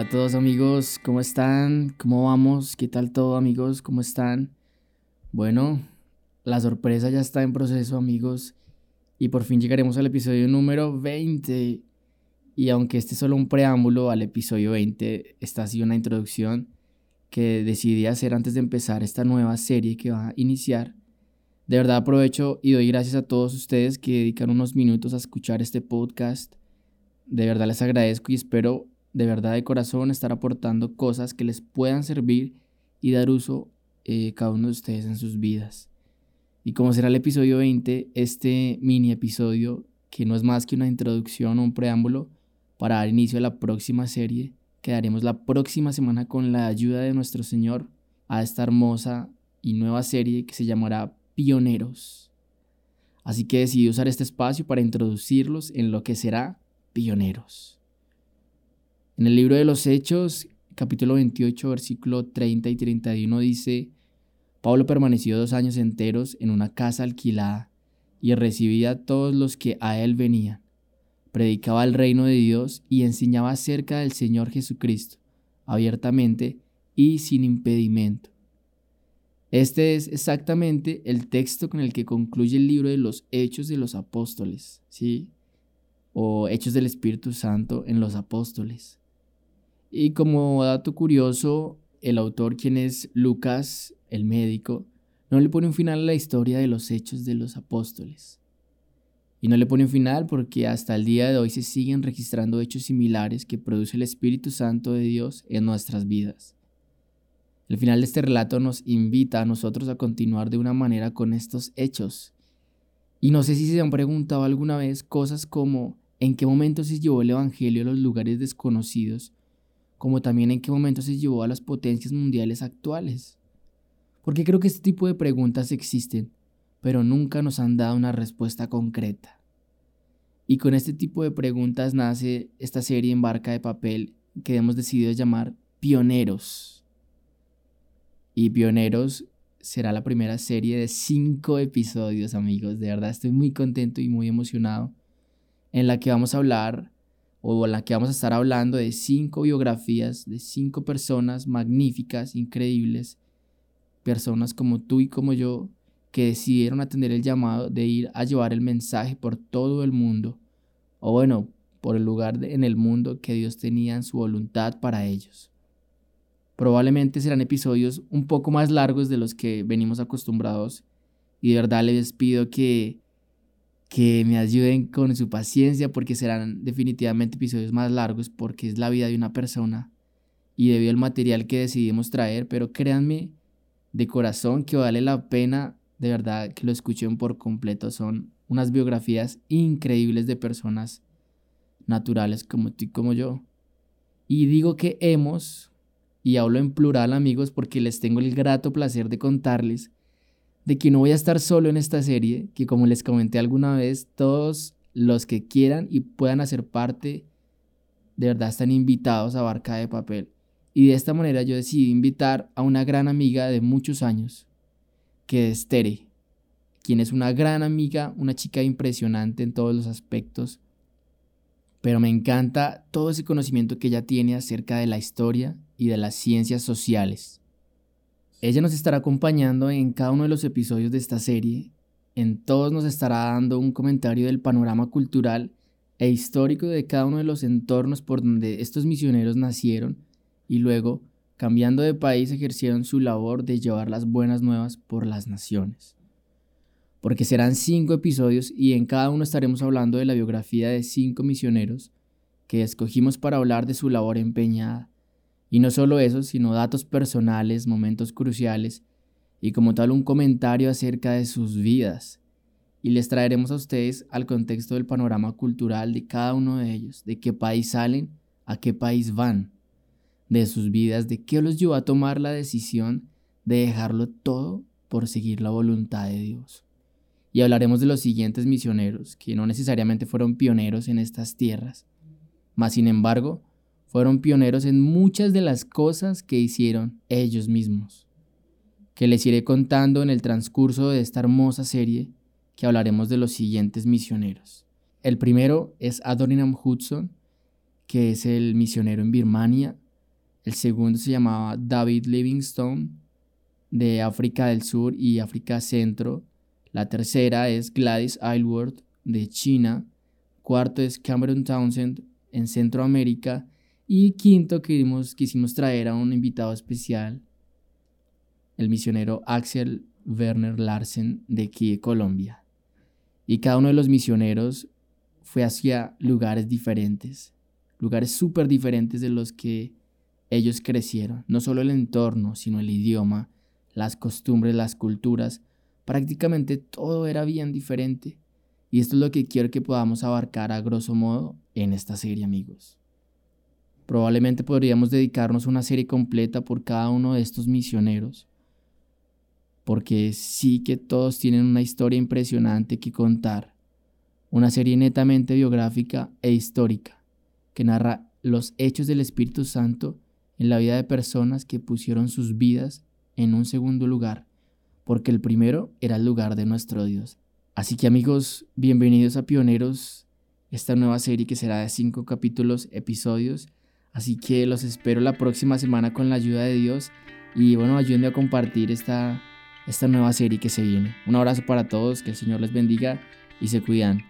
Hola a todos amigos, ¿cómo están? ¿Cómo vamos? ¿Qué tal todo amigos? ¿Cómo están? Bueno, la sorpresa ya está en proceso amigos y por fin llegaremos al episodio número 20. Y aunque este es solo un preámbulo al episodio 20, esta ha sido una introducción que decidí hacer antes de empezar esta nueva serie que va a iniciar. De verdad aprovecho y doy gracias a todos ustedes que dedican unos minutos a escuchar este podcast. De verdad les agradezco y espero de verdad de corazón estar aportando cosas que les puedan servir y dar uso eh, cada uno de ustedes en sus vidas. Y como será el episodio 20, este mini episodio, que no es más que una introducción o un preámbulo para dar inicio a la próxima serie, quedaremos la próxima semana con la ayuda de nuestro Señor a esta hermosa y nueva serie que se llamará Pioneros. Así que decidí usar este espacio para introducirlos en lo que será Pioneros. En el libro de los Hechos, capítulo 28, versículo 30 y 31 dice, Pablo permaneció dos años enteros en una casa alquilada y recibía a todos los que a él venían. Predicaba el reino de Dios y enseñaba acerca del Señor Jesucristo, abiertamente y sin impedimento. Este es exactamente el texto con el que concluye el libro de los Hechos de los Apóstoles, ¿sí? O Hechos del Espíritu Santo en los Apóstoles. Y como dato curioso, el autor, quien es Lucas, el médico, no le pone un final a la historia de los hechos de los apóstoles. Y no le pone un final porque hasta el día de hoy se siguen registrando hechos similares que produce el Espíritu Santo de Dios en nuestras vidas. El final de este relato nos invita a nosotros a continuar de una manera con estos hechos. Y no sé si se han preguntado alguna vez cosas como en qué momento se llevó el Evangelio a los lugares desconocidos como también en qué momento se llevó a las potencias mundiales actuales. Porque creo que este tipo de preguntas existen, pero nunca nos han dado una respuesta concreta. Y con este tipo de preguntas nace esta serie en barca de papel que hemos decidido llamar Pioneros. Y Pioneros será la primera serie de cinco episodios, amigos. De verdad estoy muy contento y muy emocionado. En la que vamos a hablar o la que vamos a estar hablando de cinco biografías de cinco personas magníficas, increíbles, personas como tú y como yo, que decidieron atender el llamado de ir a llevar el mensaje por todo el mundo, o bueno, por el lugar en el mundo que Dios tenía en su voluntad para ellos. Probablemente serán episodios un poco más largos de los que venimos acostumbrados y de verdad les pido que que me ayuden con su paciencia porque serán definitivamente episodios más largos porque es la vida de una persona y debido al material que decidimos traer, pero créanme de corazón que vale la pena de verdad que lo escuchen por completo. Son unas biografías increíbles de personas naturales como tú y como yo. Y digo que hemos, y hablo en plural amigos porque les tengo el grato placer de contarles de que no voy a estar solo en esta serie, que como les comenté alguna vez, todos los que quieran y puedan hacer parte, de verdad están invitados a Barca de Papel. Y de esta manera yo decidí invitar a una gran amiga de muchos años, que es Tere, quien es una gran amiga, una chica impresionante en todos los aspectos, pero me encanta todo ese conocimiento que ella tiene acerca de la historia y de las ciencias sociales. Ella nos estará acompañando en cada uno de los episodios de esta serie. En todos nos estará dando un comentario del panorama cultural e histórico de cada uno de los entornos por donde estos misioneros nacieron y luego, cambiando de país, ejercieron su labor de llevar las buenas nuevas por las naciones. Porque serán cinco episodios y en cada uno estaremos hablando de la biografía de cinco misioneros que escogimos para hablar de su labor empeñada y no solo eso, sino datos personales, momentos cruciales y como tal un comentario acerca de sus vidas. Y les traeremos a ustedes al contexto del panorama cultural de cada uno de ellos, de qué país salen, a qué país van, de sus vidas, de qué los llevó a tomar la decisión de dejarlo todo por seguir la voluntad de Dios. Y hablaremos de los siguientes misioneros, que no necesariamente fueron pioneros en estas tierras, mas sin embargo, fueron pioneros en muchas de las cosas que hicieron ellos mismos, que les iré contando en el transcurso de esta hermosa serie que hablaremos de los siguientes misioneros. El primero es Adoniram Hudson, que es el misionero en Birmania, El segundo se llamaba David Livingstone de África del Sur y África Centro. La tercera es Gladys Aylward de China. Cuarto es Cameron Townsend en Centroamérica. Y quinto quisimos, quisimos traer a un invitado especial, el misionero Axel Werner Larsen de aquí de Colombia. Y cada uno de los misioneros fue hacia lugares diferentes, lugares súper diferentes de los que ellos crecieron. No solo el entorno, sino el idioma, las costumbres, las culturas, prácticamente todo era bien diferente. Y esto es lo que quiero que podamos abarcar a grosso modo en esta serie, amigos. Probablemente podríamos dedicarnos una serie completa por cada uno de estos misioneros, porque sí que todos tienen una historia impresionante que contar, una serie netamente biográfica e histórica, que narra los hechos del Espíritu Santo en la vida de personas que pusieron sus vidas en un segundo lugar, porque el primero era el lugar de nuestro Dios. Así que amigos, bienvenidos a Pioneros, esta nueva serie que será de cinco capítulos, episodios. Así que los espero la próxima semana con la ayuda de Dios y bueno, ayúdenme a compartir esta, esta nueva serie que se viene. Un abrazo para todos, que el Señor les bendiga y se cuidan.